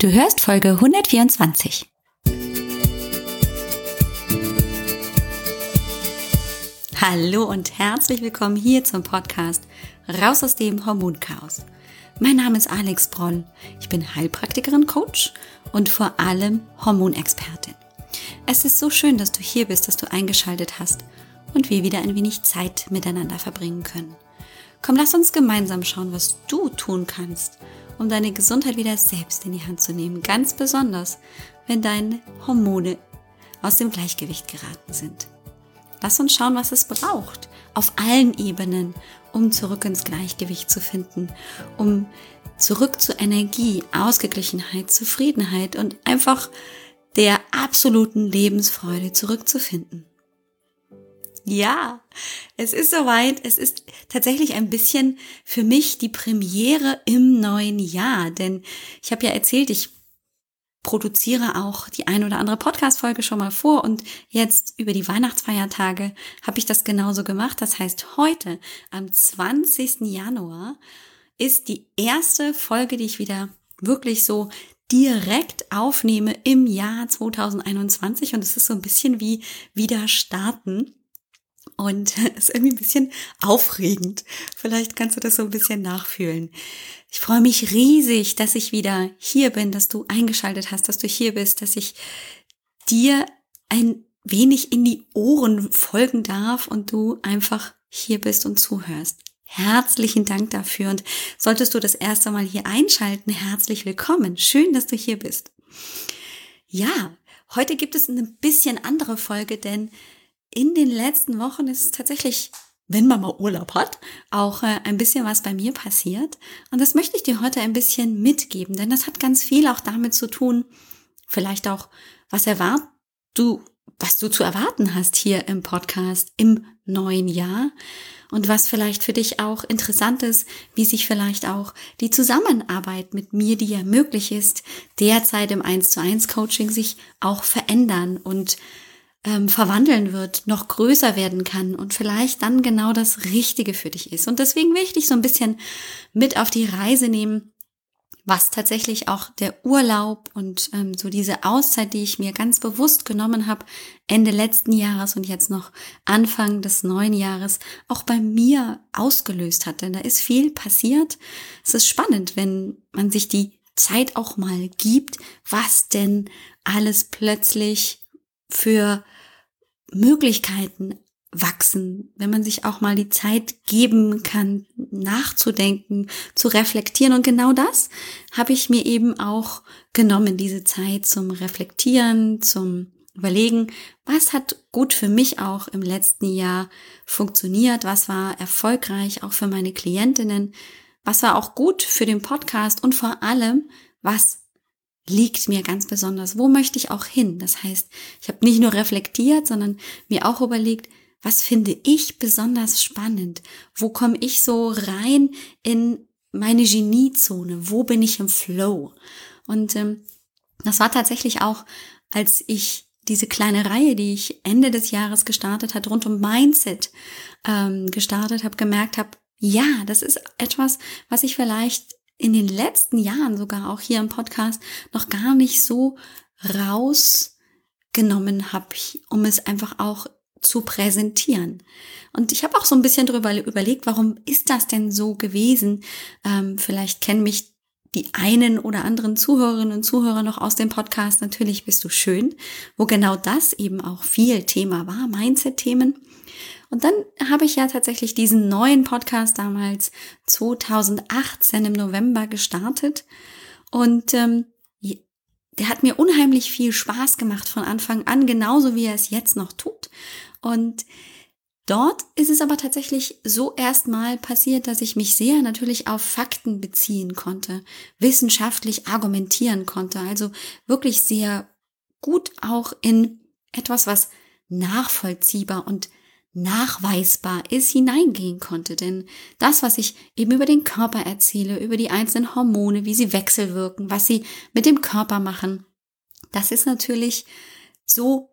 Du hörst Folge 124. Hallo und herzlich willkommen hier zum Podcast Raus aus dem Hormonchaos. Mein Name ist Alex Broll. Ich bin Heilpraktikerin, Coach und vor allem Hormonexpertin. Es ist so schön, dass du hier bist, dass du eingeschaltet hast und wir wieder ein wenig Zeit miteinander verbringen können. Komm, lass uns gemeinsam schauen, was du tun kannst, um deine Gesundheit wieder selbst in die Hand zu nehmen. Ganz besonders, wenn deine Hormone aus dem Gleichgewicht geraten sind. Lass uns schauen, was es braucht, auf allen Ebenen, um zurück ins Gleichgewicht zu finden, um zurück zu Energie, Ausgeglichenheit, Zufriedenheit und einfach der absoluten Lebensfreude zurückzufinden. Ja, es ist soweit. Es ist tatsächlich ein bisschen für mich die Premiere im neuen Jahr, denn ich habe ja erzählt, ich produziere auch die ein oder andere Podcast-Folge schon mal vor und jetzt über die Weihnachtsfeiertage habe ich das genauso gemacht. Das heißt, heute am 20. Januar ist die erste Folge, die ich wieder wirklich so direkt aufnehme im Jahr 2021 und es ist so ein bisschen wie wieder starten. Und es ist irgendwie ein bisschen aufregend. Vielleicht kannst du das so ein bisschen nachfühlen. Ich freue mich riesig, dass ich wieder hier bin, dass du eingeschaltet hast, dass du hier bist, dass ich dir ein wenig in die Ohren folgen darf und du einfach hier bist und zuhörst. Herzlichen Dank dafür und solltest du das erste Mal hier einschalten, herzlich willkommen. Schön, dass du hier bist. Ja, heute gibt es eine bisschen andere Folge, denn in den letzten Wochen ist tatsächlich, wenn man mal Urlaub hat, auch äh, ein bisschen was bei mir passiert. Und das möchte ich dir heute ein bisschen mitgeben, denn das hat ganz viel auch damit zu tun, vielleicht auch, was erwart du, was du zu erwarten hast hier im Podcast im neuen Jahr und was vielleicht für dich auch interessant ist, wie sich vielleicht auch die Zusammenarbeit mit mir, die ja möglich ist, derzeit im 1 zu 1 Coaching sich auch verändern und ähm, verwandeln wird, noch größer werden kann und vielleicht dann genau das Richtige für dich ist. Und deswegen will ich dich so ein bisschen mit auf die Reise nehmen, was tatsächlich auch der Urlaub und ähm, so diese Auszeit, die ich mir ganz bewusst genommen habe, Ende letzten Jahres und jetzt noch Anfang des neuen Jahres, auch bei mir ausgelöst hat. Denn da ist viel passiert. Es ist spannend, wenn man sich die Zeit auch mal gibt, was denn alles plötzlich für Möglichkeiten wachsen, wenn man sich auch mal die Zeit geben kann, nachzudenken, zu reflektieren. Und genau das habe ich mir eben auch genommen, diese Zeit zum Reflektieren, zum Überlegen, was hat gut für mich auch im letzten Jahr funktioniert, was war erfolgreich auch für meine Klientinnen, was war auch gut für den Podcast und vor allem, was liegt mir ganz besonders. Wo möchte ich auch hin? Das heißt, ich habe nicht nur reflektiert, sondern mir auch überlegt, was finde ich besonders spannend? Wo komme ich so rein in meine Geniezone? Wo bin ich im Flow? Und ähm, das war tatsächlich auch, als ich diese kleine Reihe, die ich Ende des Jahres gestartet hat, rund um Mindset ähm, gestartet habe, gemerkt habe, ja, das ist etwas, was ich vielleicht in den letzten Jahren sogar auch hier im Podcast noch gar nicht so rausgenommen habe, um es einfach auch zu präsentieren. Und ich habe auch so ein bisschen darüber überlegt, warum ist das denn so gewesen? Ähm, vielleicht kennen mich die einen oder anderen Zuhörerinnen und Zuhörer noch aus dem Podcast. Natürlich bist du schön, wo genau das eben auch viel Thema war, Mindset-Themen. Und dann habe ich ja tatsächlich diesen neuen Podcast damals 2018 im November gestartet. Und ähm, der hat mir unheimlich viel Spaß gemacht von Anfang an, genauso wie er es jetzt noch tut. Und dort ist es aber tatsächlich so erstmal passiert, dass ich mich sehr natürlich auf Fakten beziehen konnte, wissenschaftlich argumentieren konnte, also wirklich sehr gut auch in etwas, was nachvollziehbar und nachweisbar ist, hineingehen konnte. Denn das, was ich eben über den Körper erzähle, über die einzelnen Hormone, wie sie wechselwirken, was sie mit dem Körper machen, das ist natürlich so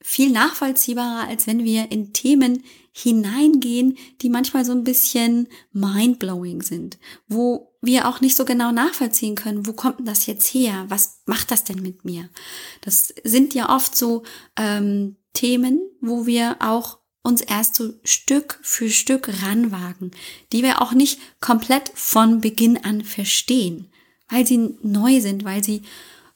viel nachvollziehbarer, als wenn wir in Themen hineingehen, die manchmal so ein bisschen mindblowing sind, wo wir auch nicht so genau nachvollziehen können, wo kommt denn das jetzt her? Was macht das denn mit mir? Das sind ja oft so ähm, Themen, wo wir auch uns erst so Stück für Stück ranwagen, die wir auch nicht komplett von Beginn an verstehen, weil sie neu sind, weil sie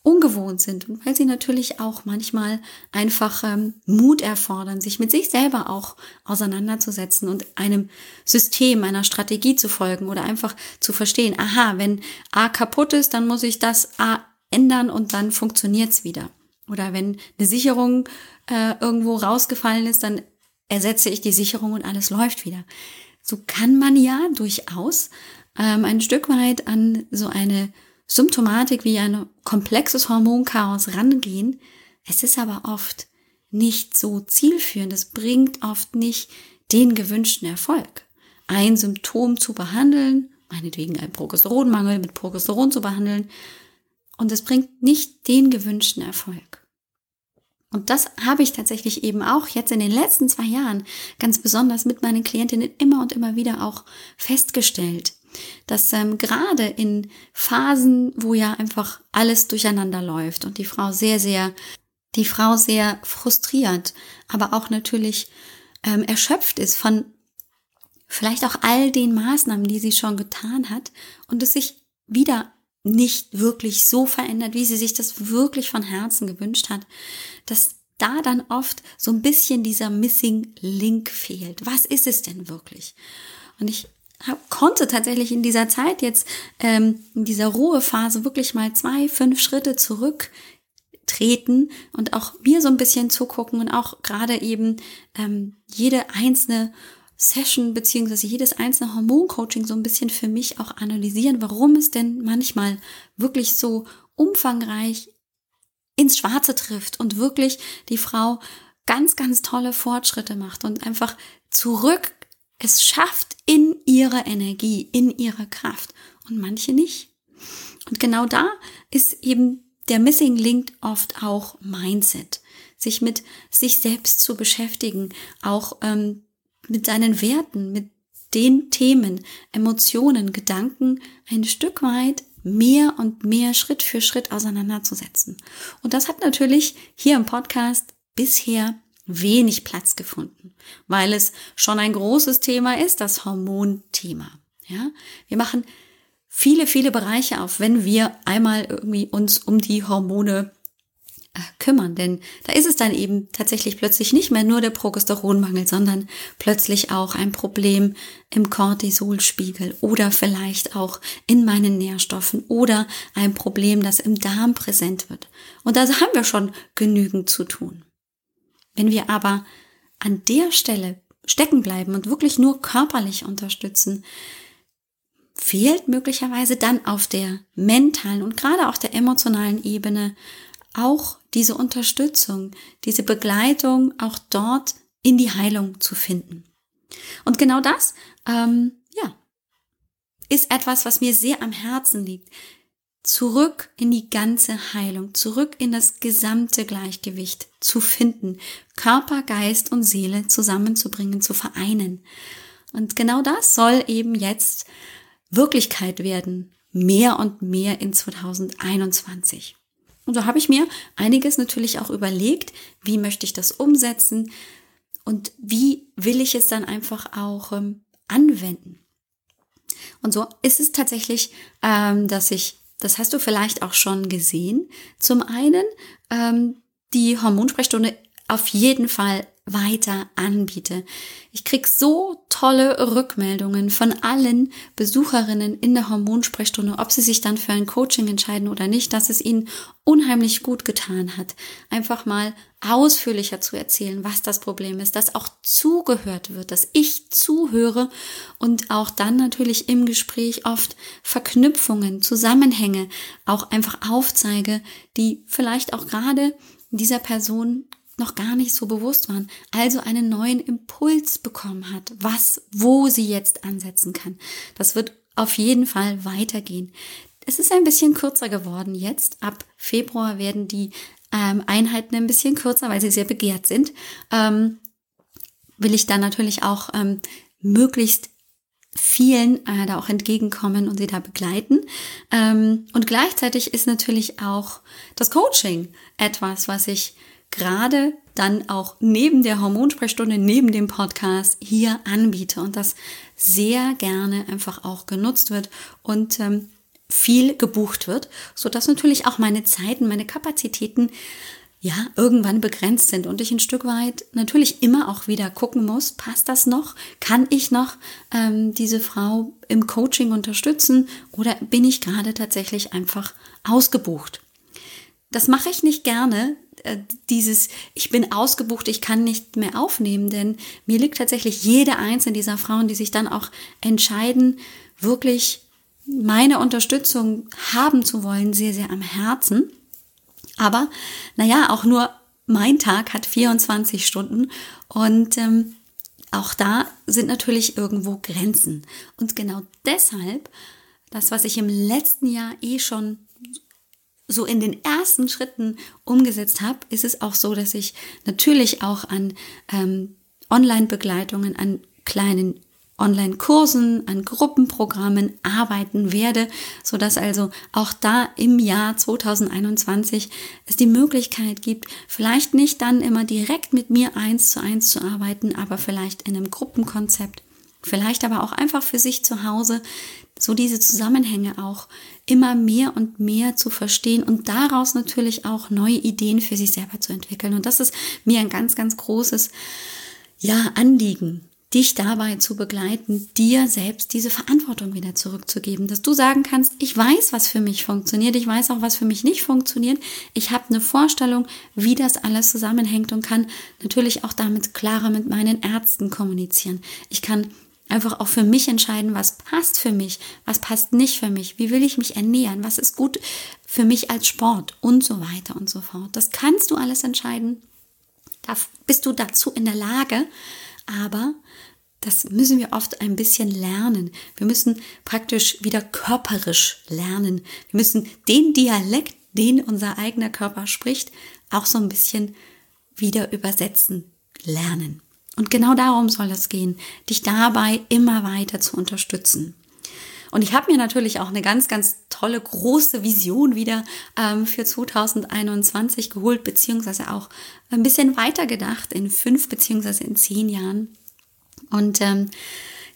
ungewohnt sind und weil sie natürlich auch manchmal einfach ähm, Mut erfordern, sich mit sich selber auch auseinanderzusetzen und einem System, einer Strategie zu folgen oder einfach zu verstehen, aha, wenn A kaputt ist, dann muss ich das A ändern und dann funktioniert's wieder. Oder wenn eine Sicherung äh, irgendwo rausgefallen ist, dann ersetze ich die Sicherung und alles läuft wieder. So kann man ja durchaus ähm, ein Stück weit an so eine Symptomatik wie ein komplexes Hormonchaos rangehen. Es ist aber oft nicht so zielführend. Es bringt oft nicht den gewünschten Erfolg. Ein Symptom zu behandeln, meinetwegen ein Progesteronmangel mit Progesteron zu behandeln, und es bringt nicht den gewünschten Erfolg. Und das habe ich tatsächlich eben auch jetzt in den letzten zwei Jahren ganz besonders mit meinen Klientinnen immer und immer wieder auch festgestellt, dass ähm, gerade in Phasen, wo ja einfach alles durcheinander läuft und die Frau sehr, sehr, die Frau sehr frustriert, aber auch natürlich ähm, erschöpft ist von vielleicht auch all den Maßnahmen, die sie schon getan hat und es sich wieder nicht wirklich so verändert, wie sie sich das wirklich von Herzen gewünscht hat, dass da dann oft so ein bisschen dieser Missing Link fehlt. Was ist es denn wirklich? Und ich hab, konnte tatsächlich in dieser Zeit jetzt, ähm, in dieser Ruhephase wirklich mal zwei, fünf Schritte zurücktreten und auch mir so ein bisschen zugucken und auch gerade eben ähm, jede einzelne Session beziehungsweise jedes einzelne Hormoncoaching so ein bisschen für mich auch analysieren, warum es denn manchmal wirklich so umfangreich ins Schwarze trifft und wirklich die Frau ganz, ganz tolle Fortschritte macht und einfach zurück es schafft in ihrer Energie, in ihrer Kraft und manche nicht. Und genau da ist eben der Missing Link oft auch Mindset, sich mit sich selbst zu beschäftigen, auch ähm, mit seinen Werten, mit den Themen, Emotionen, Gedanken ein Stück weit mehr und mehr Schritt für Schritt auseinanderzusetzen. Und das hat natürlich hier im Podcast bisher wenig Platz gefunden, weil es schon ein großes Thema ist, das Hormonthema. Ja, wir machen viele, viele Bereiche auf, wenn wir einmal irgendwie uns um die Hormone kümmern, denn da ist es dann eben tatsächlich plötzlich nicht mehr nur der Progesteronmangel, sondern plötzlich auch ein Problem im Cortisolspiegel oder vielleicht auch in meinen Nährstoffen oder ein Problem, das im Darm präsent wird. Und da haben wir schon genügend zu tun. Wenn wir aber an der Stelle stecken bleiben und wirklich nur körperlich unterstützen, fehlt möglicherweise dann auf der mentalen und gerade auch der emotionalen Ebene auch diese Unterstützung, diese Begleitung auch dort in die Heilung zu finden. Und genau das, ähm, ja, ist etwas, was mir sehr am Herzen liegt. Zurück in die ganze Heilung, zurück in das gesamte Gleichgewicht zu finden, Körper, Geist und Seele zusammenzubringen, zu vereinen. Und genau das soll eben jetzt Wirklichkeit werden, mehr und mehr in 2021. Und so habe ich mir einiges natürlich auch überlegt, wie möchte ich das umsetzen und wie will ich es dann einfach auch ähm, anwenden. Und so ist es tatsächlich, ähm, dass ich, das hast du vielleicht auch schon gesehen, zum einen ähm, die Hormonsprechstunde auf jeden Fall weiter anbiete. Ich krieg so tolle Rückmeldungen von allen Besucherinnen in der Hormonsprechstunde, ob sie sich dann für ein Coaching entscheiden oder nicht, dass es ihnen unheimlich gut getan hat, einfach mal ausführlicher zu erzählen, was das Problem ist, dass auch zugehört wird, dass ich zuhöre und auch dann natürlich im Gespräch oft Verknüpfungen, Zusammenhänge auch einfach aufzeige, die vielleicht auch gerade dieser Person noch gar nicht so bewusst waren, also einen neuen Impuls bekommen hat, was, wo sie jetzt ansetzen kann. Das wird auf jeden Fall weitergehen. Es ist ein bisschen kürzer geworden jetzt. Ab Februar werden die ähm, Einheiten ein bisschen kürzer, weil sie sehr begehrt sind, ähm, will ich dann natürlich auch ähm, möglichst vielen äh, da auch entgegenkommen und sie da begleiten. Ähm, und gleichzeitig ist natürlich auch das Coaching etwas, was ich gerade dann auch neben der Hormonsprechstunde, neben dem Podcast hier anbiete und das sehr gerne einfach auch genutzt wird und ähm, viel gebucht wird, so dass natürlich auch meine Zeiten, meine Kapazitäten ja, irgendwann begrenzt sind und ich ein Stück weit natürlich immer auch wieder gucken muss, passt das noch? Kann ich noch ähm, diese Frau im Coaching unterstützen oder bin ich gerade tatsächlich einfach ausgebucht? Das mache ich nicht gerne, dieses, ich bin ausgebucht, ich kann nicht mehr aufnehmen, denn mir liegt tatsächlich jede einzelne dieser Frauen, die sich dann auch entscheiden, wirklich meine Unterstützung haben zu wollen, sehr, sehr am Herzen. Aber naja, auch nur mein Tag hat 24 Stunden und ähm, auch da sind natürlich irgendwo Grenzen. Und genau deshalb, das, was ich im letzten Jahr eh schon so in den ersten Schritten umgesetzt habe, ist es auch so, dass ich natürlich auch an ähm, Online-Begleitungen, an kleinen Online-Kursen, an Gruppenprogrammen arbeiten werde, so dass also auch da im Jahr 2021 es die Möglichkeit gibt, vielleicht nicht dann immer direkt mit mir eins zu eins zu arbeiten, aber vielleicht in einem Gruppenkonzept, vielleicht aber auch einfach für sich zu Hause, so diese Zusammenhänge auch immer mehr und mehr zu verstehen und daraus natürlich auch neue Ideen für sich selber zu entwickeln. Und das ist mir ein ganz, ganz großes, ja, Anliegen dich dabei zu begleiten, dir selbst diese Verantwortung wieder zurückzugeben, dass du sagen kannst, ich weiß, was für mich funktioniert, ich weiß auch, was für mich nicht funktioniert, ich habe eine Vorstellung, wie das alles zusammenhängt und kann natürlich auch damit klarer mit meinen Ärzten kommunizieren. Ich kann einfach auch für mich entscheiden, was passt für mich, was passt nicht für mich, wie will ich mich ernähren, was ist gut für mich als Sport und so weiter und so fort. Das kannst du alles entscheiden. Da bist du dazu in der Lage, aber das müssen wir oft ein bisschen lernen. Wir müssen praktisch wieder körperisch lernen. Wir müssen den Dialekt, den unser eigener Körper spricht, auch so ein bisschen wieder übersetzen lernen. Und genau darum soll es gehen, dich dabei immer weiter zu unterstützen. Und ich habe mir natürlich auch eine ganz, ganz tolle große Vision wieder ähm, für 2021 geholt, beziehungsweise auch ein bisschen weiter gedacht in fünf beziehungsweise in zehn Jahren. Und ähm,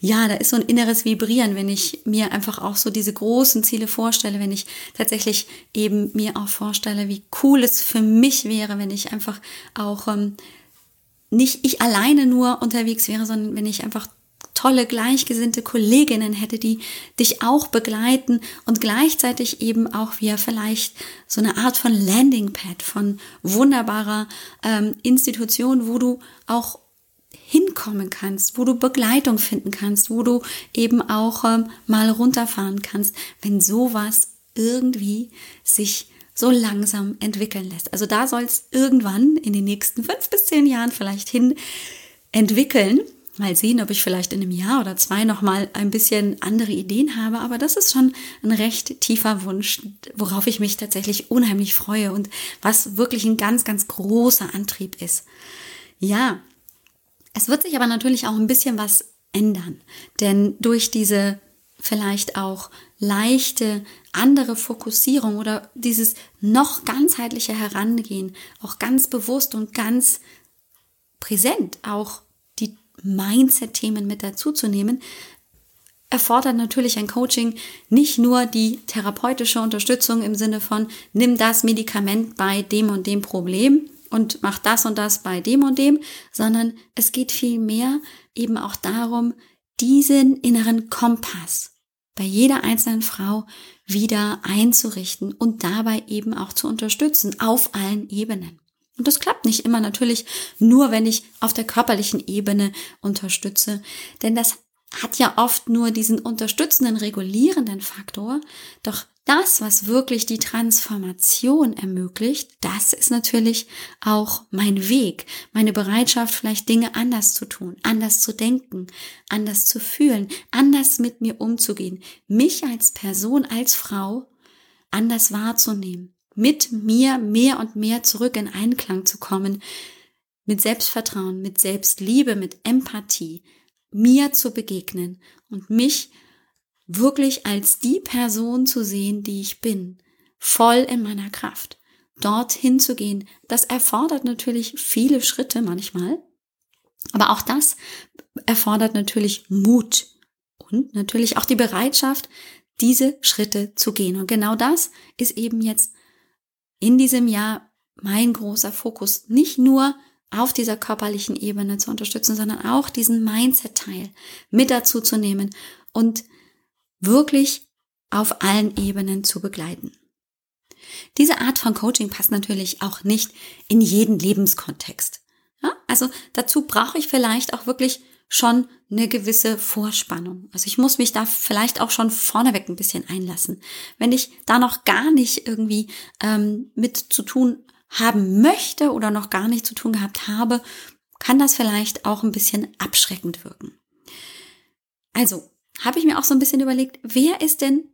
ja, da ist so ein inneres Vibrieren, wenn ich mir einfach auch so diese großen Ziele vorstelle, wenn ich tatsächlich eben mir auch vorstelle, wie cool es für mich wäre, wenn ich einfach auch ähm, nicht ich alleine nur unterwegs wäre, sondern wenn ich einfach tolle gleichgesinnte Kolleginnen hätte, die dich auch begleiten und gleichzeitig eben auch wir vielleicht so eine Art von Landingpad, von wunderbarer ähm, Institution, wo du auch hinkommen kannst, wo du Begleitung finden kannst, wo du eben auch ähm, mal runterfahren kannst, wenn sowas irgendwie sich so langsam entwickeln lässt. Also da soll es irgendwann in den nächsten fünf bis zehn Jahren vielleicht hin entwickeln. Mal sehen, ob ich vielleicht in einem Jahr oder zwei noch mal ein bisschen andere Ideen habe. Aber das ist schon ein recht tiefer Wunsch, worauf ich mich tatsächlich unheimlich freue und was wirklich ein ganz, ganz großer Antrieb ist. Ja, es wird sich aber natürlich auch ein bisschen was ändern, denn durch diese vielleicht auch leichte andere Fokussierung oder dieses noch ganzheitliche Herangehen, auch ganz bewusst und ganz präsent auch die Mindset-Themen mit dazuzunehmen, erfordert natürlich ein Coaching nicht nur die therapeutische Unterstützung im Sinne von nimm das Medikament bei dem und dem Problem und mach das und das bei dem und dem, sondern es geht vielmehr eben auch darum, diesen inneren Kompass bei jeder einzelnen Frau wieder einzurichten und dabei eben auch zu unterstützen auf allen Ebenen. Und das klappt nicht immer natürlich nur, wenn ich auf der körperlichen Ebene unterstütze, denn das hat ja oft nur diesen unterstützenden, regulierenden Faktor. Doch das, was wirklich die Transformation ermöglicht, das ist natürlich auch mein Weg, meine Bereitschaft, vielleicht Dinge anders zu tun, anders zu denken, anders zu fühlen, anders mit mir umzugehen, mich als Person, als Frau anders wahrzunehmen, mit mir mehr und mehr zurück in Einklang zu kommen, mit Selbstvertrauen, mit Selbstliebe, mit Empathie, mir zu begegnen und mich wirklich als die Person zu sehen, die ich bin, voll in meiner Kraft. Dorthin zu gehen, das erfordert natürlich viele Schritte manchmal, aber auch das erfordert natürlich Mut und natürlich auch die Bereitschaft, diese Schritte zu gehen. Und genau das ist eben jetzt in diesem Jahr mein großer Fokus. Nicht nur auf dieser körperlichen Ebene zu unterstützen, sondern auch diesen Mindset-Teil mit dazu zu nehmen und wirklich auf allen Ebenen zu begleiten. Diese Art von Coaching passt natürlich auch nicht in jeden Lebenskontext. Ja, also dazu brauche ich vielleicht auch wirklich schon eine gewisse Vorspannung. Also ich muss mich da vielleicht auch schon vorneweg ein bisschen einlassen. Wenn ich da noch gar nicht irgendwie ähm, mit zu tun haben möchte oder noch gar nicht zu tun gehabt habe, kann das vielleicht auch ein bisschen abschreckend wirken. Also habe ich mir auch so ein bisschen überlegt, wer ist denn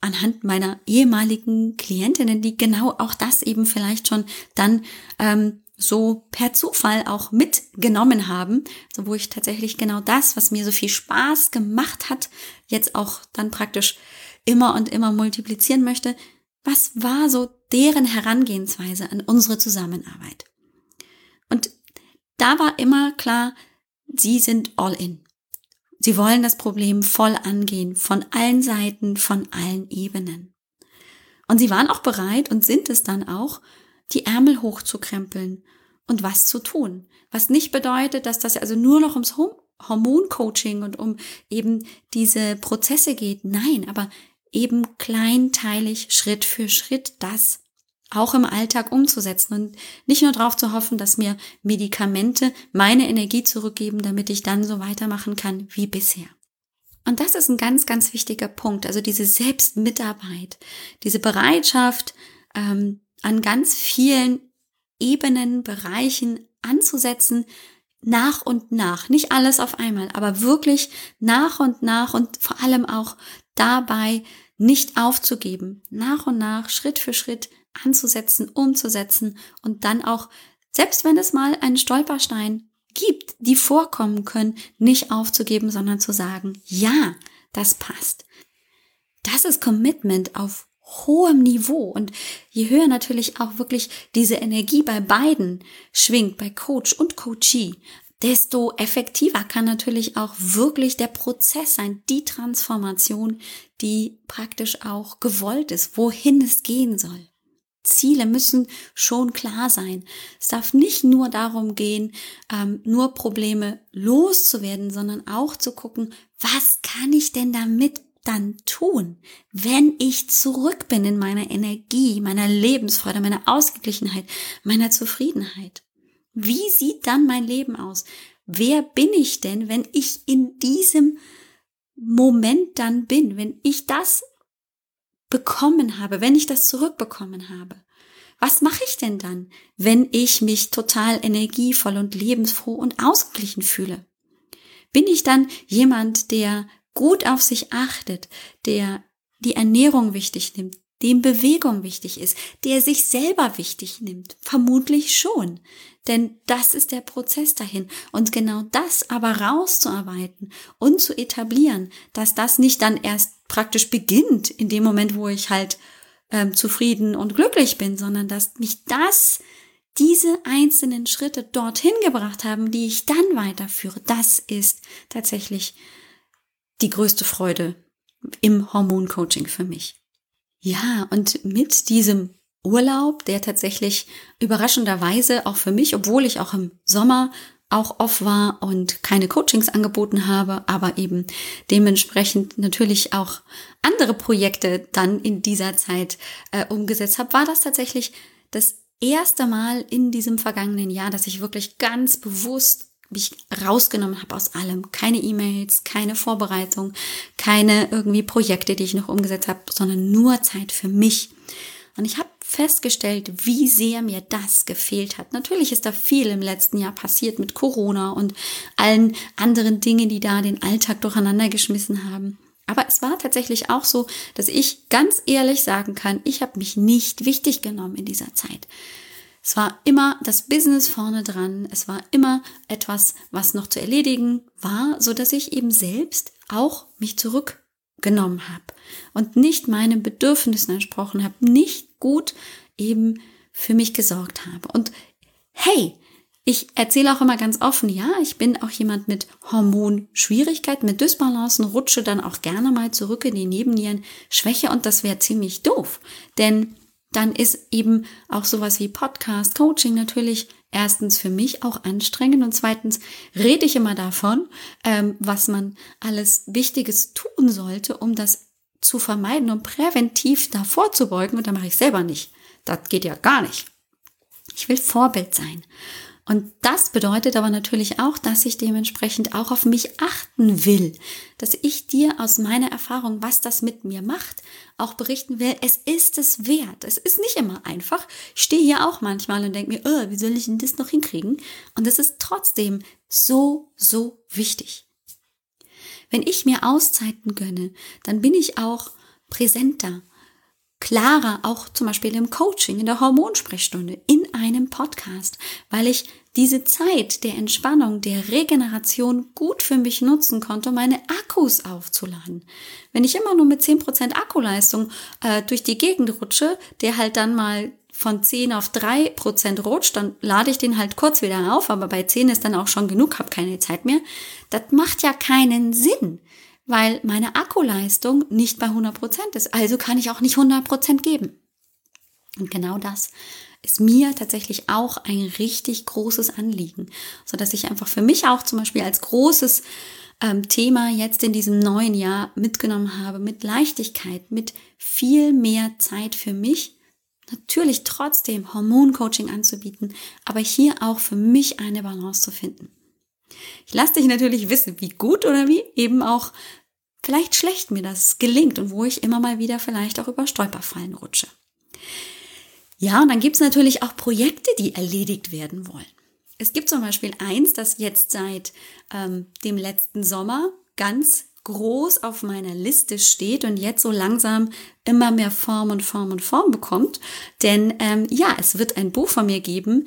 anhand meiner ehemaligen Klientinnen, die genau auch das eben vielleicht schon dann ähm, so per Zufall auch mitgenommen haben, so wo ich tatsächlich genau das, was mir so viel Spaß gemacht hat, jetzt auch dann praktisch immer und immer multiplizieren möchte. Was war so deren Herangehensweise an unsere Zusammenarbeit? Und da war immer klar, sie sind all in. Sie wollen das Problem voll angehen, von allen Seiten, von allen Ebenen. Und sie waren auch bereit und sind es dann auch, die Ärmel hochzukrempeln und was zu tun. Was nicht bedeutet, dass das also nur noch ums Hormoncoaching und um eben diese Prozesse geht. Nein, aber eben kleinteilig, Schritt für Schritt das auch im Alltag umzusetzen und nicht nur darauf zu hoffen, dass mir Medikamente meine Energie zurückgeben, damit ich dann so weitermachen kann wie bisher. Und das ist ein ganz, ganz wichtiger Punkt. Also diese Selbstmitarbeit, diese Bereitschaft, ähm, an ganz vielen Ebenen, Bereichen anzusetzen, nach und nach, nicht alles auf einmal, aber wirklich nach und nach und vor allem auch dabei nicht aufzugeben, nach und nach, Schritt für Schritt anzusetzen, umzusetzen und dann auch, selbst wenn es mal einen Stolperstein gibt, die vorkommen können, nicht aufzugeben, sondern zu sagen, ja, das passt. Das ist Commitment auf hohem Niveau und je höher natürlich auch wirklich diese Energie bei beiden schwingt, bei Coach und Coachee, desto effektiver kann natürlich auch wirklich der Prozess sein, die Transformation, die praktisch auch gewollt ist, wohin es gehen soll. Ziele müssen schon klar sein. Es darf nicht nur darum gehen, ähm, nur Probleme loszuwerden, sondern auch zu gucken, was kann ich denn damit dann tun, wenn ich zurück bin in meiner Energie, meiner Lebensfreude, meiner Ausgeglichenheit, meiner Zufriedenheit? Wie sieht dann mein Leben aus? Wer bin ich denn, wenn ich in diesem Moment dann bin, wenn ich das bekommen habe, wenn ich das zurückbekommen habe? Was mache ich denn dann, wenn ich mich total energievoll und lebensfroh und ausgeglichen fühle? Bin ich dann jemand, der gut auf sich achtet, der die Ernährung wichtig nimmt, dem Bewegung wichtig ist, der sich selber wichtig nimmt? Vermutlich schon. Denn das ist der Prozess dahin. Und genau das aber rauszuarbeiten und zu etablieren, dass das nicht dann erst praktisch beginnt in dem Moment, wo ich halt ähm, zufrieden und glücklich bin, sondern dass mich das diese einzelnen Schritte dorthin gebracht haben, die ich dann weiterführe, das ist tatsächlich die größte Freude im Hormoncoaching für mich. Ja, und mit diesem Urlaub, der tatsächlich überraschenderweise auch für mich, obwohl ich auch im Sommer auch off war und keine Coachings angeboten habe, aber eben dementsprechend natürlich auch andere Projekte dann in dieser Zeit äh, umgesetzt habe, war das tatsächlich das erste Mal in diesem vergangenen Jahr, dass ich wirklich ganz bewusst mich rausgenommen habe aus allem. Keine E-Mails, keine Vorbereitung, keine irgendwie Projekte, die ich noch umgesetzt habe, sondern nur Zeit für mich. Und ich habe festgestellt, wie sehr mir das gefehlt hat. Natürlich ist da viel im letzten Jahr passiert mit Corona und allen anderen Dingen, die da den Alltag durcheinander geschmissen haben. Aber es war tatsächlich auch so, dass ich ganz ehrlich sagen kann, ich habe mich nicht wichtig genommen in dieser Zeit. Es war immer das Business vorne dran. Es war immer etwas, was noch zu erledigen war, so dass ich eben selbst auch mich zurückgenommen habe und nicht meinen Bedürfnissen entsprochen habe, nicht gut eben für mich gesorgt habe. Und hey, ich erzähle auch immer ganz offen, ja, ich bin auch jemand mit Hormonschwierigkeiten, mit Dysbalancen, rutsche dann auch gerne mal zurück in die Nebennieren Schwäche und das wäre ziemlich doof. Denn dann ist eben auch sowas wie Podcast, Coaching natürlich erstens für mich auch anstrengend und zweitens rede ich immer davon, ähm, was man alles Wichtiges tun sollte, um das zu vermeiden und präventiv davor zu beugen und da mache ich selber nicht. Das geht ja gar nicht. Ich will Vorbild sein. Und das bedeutet aber natürlich auch, dass ich dementsprechend auch auf mich achten will, dass ich dir aus meiner Erfahrung, was das mit mir macht, auch berichten will, es ist es wert. Es ist nicht immer einfach. Ich stehe hier auch manchmal und denke mir, oh, wie soll ich denn das noch hinkriegen? Und es ist trotzdem so, so wichtig. Wenn ich mir Auszeiten gönne, dann bin ich auch präsenter klarer, auch zum Beispiel im Coaching, in der Hormonsprechstunde, in einem Podcast, weil ich diese Zeit der Entspannung, der Regeneration gut für mich nutzen konnte, meine Akkus aufzuladen. Wenn ich immer nur mit 10% Akkuleistung äh, durch die Gegend rutsche, der halt dann mal von 10 auf 3% rutscht, dann lade ich den halt kurz wieder auf, aber bei 10 ist dann auch schon genug, habe keine Zeit mehr. Das macht ja keinen Sinn weil meine Akkuleistung nicht bei 100% ist. Also kann ich auch nicht 100% geben. Und genau das ist mir tatsächlich auch ein richtig großes Anliegen, so dass ich einfach für mich auch zum Beispiel als großes ähm, Thema jetzt in diesem neuen Jahr mitgenommen habe, mit Leichtigkeit, mit viel mehr Zeit für mich, natürlich trotzdem Hormoncoaching anzubieten, aber hier auch für mich eine Balance zu finden. Ich lasse dich natürlich wissen, wie gut oder wie eben auch vielleicht schlecht mir das gelingt und wo ich immer mal wieder vielleicht auch über Stolperfallen rutsche. Ja, und dann gibt es natürlich auch Projekte, die erledigt werden wollen. Es gibt zum Beispiel eins, das jetzt seit ähm, dem letzten Sommer ganz groß auf meiner Liste steht und jetzt so langsam immer mehr Form und Form und Form bekommt. Denn ähm, ja, es wird ein Buch von mir geben,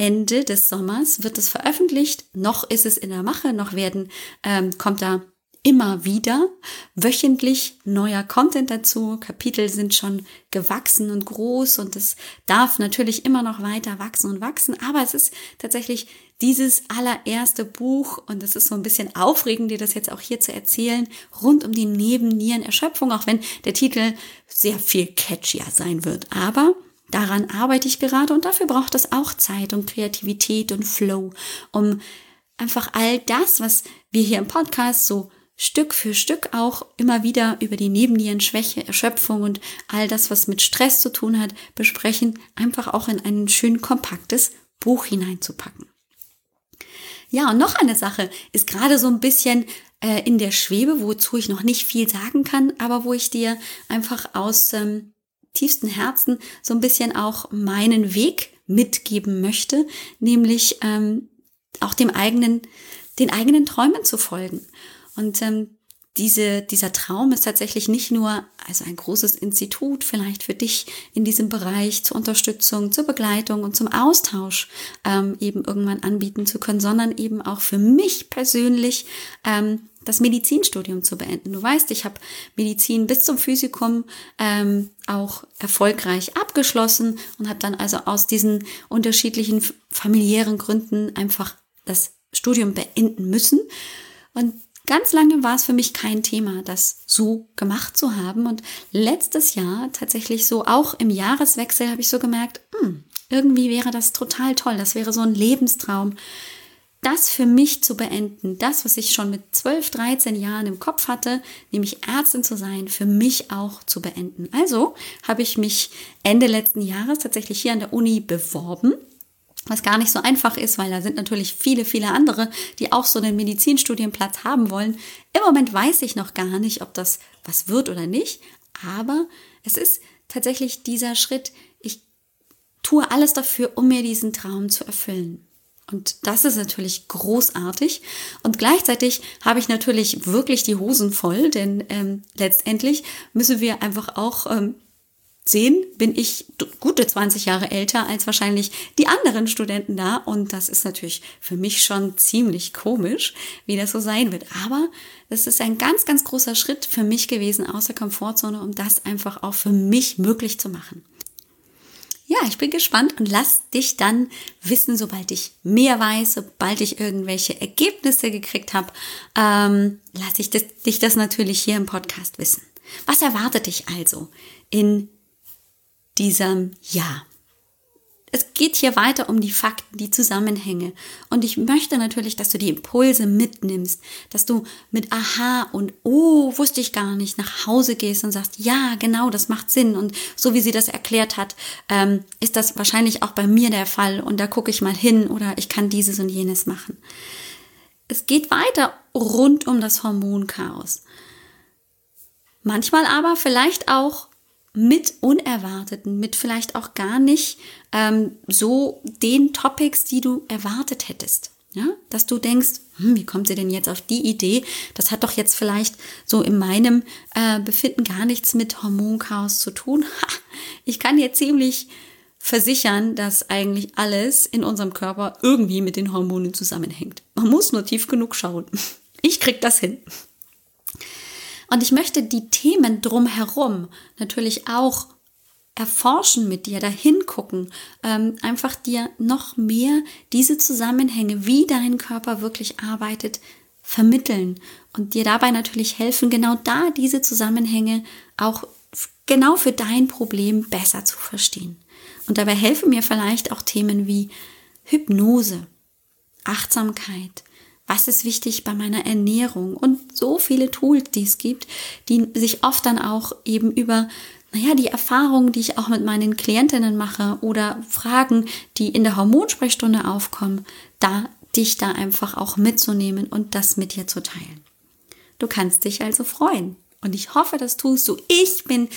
Ende des Sommers wird es veröffentlicht. Noch ist es in der Mache, noch werden, ähm, kommt da immer wieder wöchentlich neuer Content dazu. Kapitel sind schon gewachsen und groß und es darf natürlich immer noch weiter wachsen und wachsen. Aber es ist tatsächlich dieses allererste Buch und es ist so ein bisschen aufregend, dir das jetzt auch hier zu erzählen, rund um die Nebennierenerschöpfung, auch wenn der Titel sehr viel catchier sein wird. Aber Daran arbeite ich gerade und dafür braucht es auch Zeit und Kreativität und Flow, um einfach all das, was wir hier im Podcast so Stück für Stück auch immer wieder über die Nebennierenschwäche, Erschöpfung und all das, was mit Stress zu tun hat, besprechen, einfach auch in ein schön kompaktes Buch hineinzupacken. Ja, und noch eine Sache ist gerade so ein bisschen äh, in der Schwebe, wozu ich noch nicht viel sagen kann, aber wo ich dir einfach aus ähm, tiefsten Herzen so ein bisschen auch meinen Weg mitgeben möchte, nämlich ähm, auch dem eigenen, den eigenen Träumen zu folgen. Und ähm, diese, dieser Traum ist tatsächlich nicht nur also ein großes Institut vielleicht für dich in diesem Bereich zur Unterstützung, zur Begleitung und zum Austausch ähm, eben irgendwann anbieten zu können, sondern eben auch für mich persönlich ähm, das Medizinstudium zu beenden. Du weißt, ich habe Medizin bis zum Physikum ähm, auch erfolgreich abgeschlossen und habe dann also aus diesen unterschiedlichen familiären Gründen einfach das Studium beenden müssen. Und ganz lange war es für mich kein Thema, das so gemacht zu haben. Und letztes Jahr tatsächlich so auch im Jahreswechsel habe ich so gemerkt, hm, irgendwie wäre das total toll. Das wäre so ein Lebenstraum, das für mich zu beenden, das, was ich schon mit 12, 13 Jahren im Kopf hatte, nämlich Ärztin zu sein, für mich auch zu beenden. Also habe ich mich Ende letzten Jahres tatsächlich hier an der Uni beworben was gar nicht so einfach ist, weil da sind natürlich viele, viele andere, die auch so einen Medizinstudienplatz haben wollen. Im Moment weiß ich noch gar nicht, ob das was wird oder nicht, aber es ist tatsächlich dieser Schritt, ich tue alles dafür, um mir diesen Traum zu erfüllen. Und das ist natürlich großartig. Und gleichzeitig habe ich natürlich wirklich die Hosen voll, denn ähm, letztendlich müssen wir einfach auch ähm, sehen, bin ich gute 20 Jahre älter als wahrscheinlich die anderen Studenten da. Und das ist natürlich für mich schon ziemlich komisch, wie das so sein wird. Aber das ist ein ganz, ganz großer Schritt für mich gewesen aus der Komfortzone, um das einfach auch für mich möglich zu machen. Ja, ich bin gespannt und lass dich dann wissen, sobald ich mehr weiß, sobald ich irgendwelche Ergebnisse gekriegt habe, ähm, lasse ich das, dich das natürlich hier im Podcast wissen. Was erwartet dich also in diesem Jahr? Es geht hier weiter um die Fakten, die Zusammenhänge. Und ich möchte natürlich, dass du die Impulse mitnimmst, dass du mit Aha und Oh, wusste ich gar nicht, nach Hause gehst und sagst, ja, genau, das macht Sinn. Und so wie sie das erklärt hat, ähm, ist das wahrscheinlich auch bei mir der Fall. Und da gucke ich mal hin oder ich kann dieses und jenes machen. Es geht weiter rund um das Hormonchaos. Manchmal aber vielleicht auch mit Unerwarteten, mit vielleicht auch gar nicht ähm, so den Topics, die du erwartet hättest. Ja, dass du denkst, hm, wie kommt sie denn jetzt auf die Idee? Das hat doch jetzt vielleicht so in meinem äh, Befinden gar nichts mit Hormonchaos zu tun. Ha, ich kann dir ziemlich versichern, dass eigentlich alles in unserem Körper irgendwie mit den Hormonen zusammenhängt. Man muss nur tief genug schauen. Ich krieg das hin. Und ich möchte die Themen drumherum natürlich auch erforschen mit dir, dahin gucken, ähm, einfach dir noch mehr diese Zusammenhänge, wie dein Körper wirklich arbeitet, vermitteln und dir dabei natürlich helfen, genau da diese Zusammenhänge auch genau für dein Problem besser zu verstehen. Und dabei helfen mir vielleicht auch Themen wie Hypnose, Achtsamkeit, was ist wichtig bei meiner Ernährung und so viele Tools, die es gibt, die sich oft dann auch eben über naja, die Erfahrungen, die ich auch mit meinen Klientinnen mache oder Fragen, die in der Hormonsprechstunde aufkommen, da dich da einfach auch mitzunehmen und das mit dir zu teilen. Du kannst dich also freuen. Und ich hoffe, das tust du. Ich bin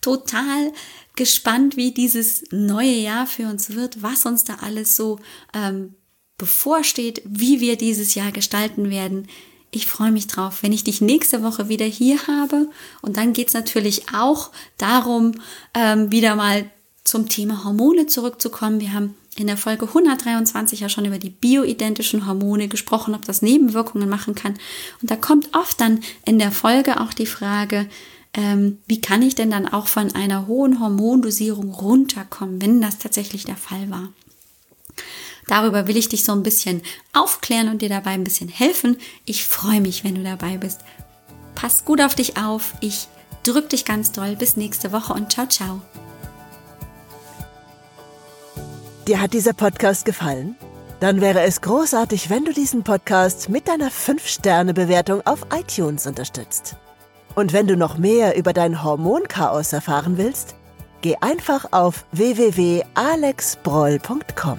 total gespannt, wie dieses neue Jahr für uns wird, was uns da alles so ähm, bevorsteht, wie wir dieses Jahr gestalten werden. Ich freue mich drauf, wenn ich dich nächste Woche wieder hier habe. Und dann geht es natürlich auch darum, ähm, wieder mal zum Thema Hormone zurückzukommen. Wir haben in der Folge 123 ja schon über die bioidentischen Hormone gesprochen, ob das Nebenwirkungen machen kann. Und da kommt oft dann in der Folge auch die Frage, ähm, wie kann ich denn dann auch von einer hohen Hormondosierung runterkommen, wenn das tatsächlich der Fall war. Darüber will ich dich so ein bisschen aufklären und dir dabei ein bisschen helfen. Ich freue mich, wenn du dabei bist. Pass gut auf dich auf. Ich drück dich ganz doll. Bis nächste Woche und ciao, ciao. Dir hat dieser Podcast gefallen? Dann wäre es großartig, wenn du diesen Podcast mit deiner 5-Sterne-Bewertung auf iTunes unterstützt. Und wenn du noch mehr über dein Hormonchaos erfahren willst, geh einfach auf www.alexbroll.com.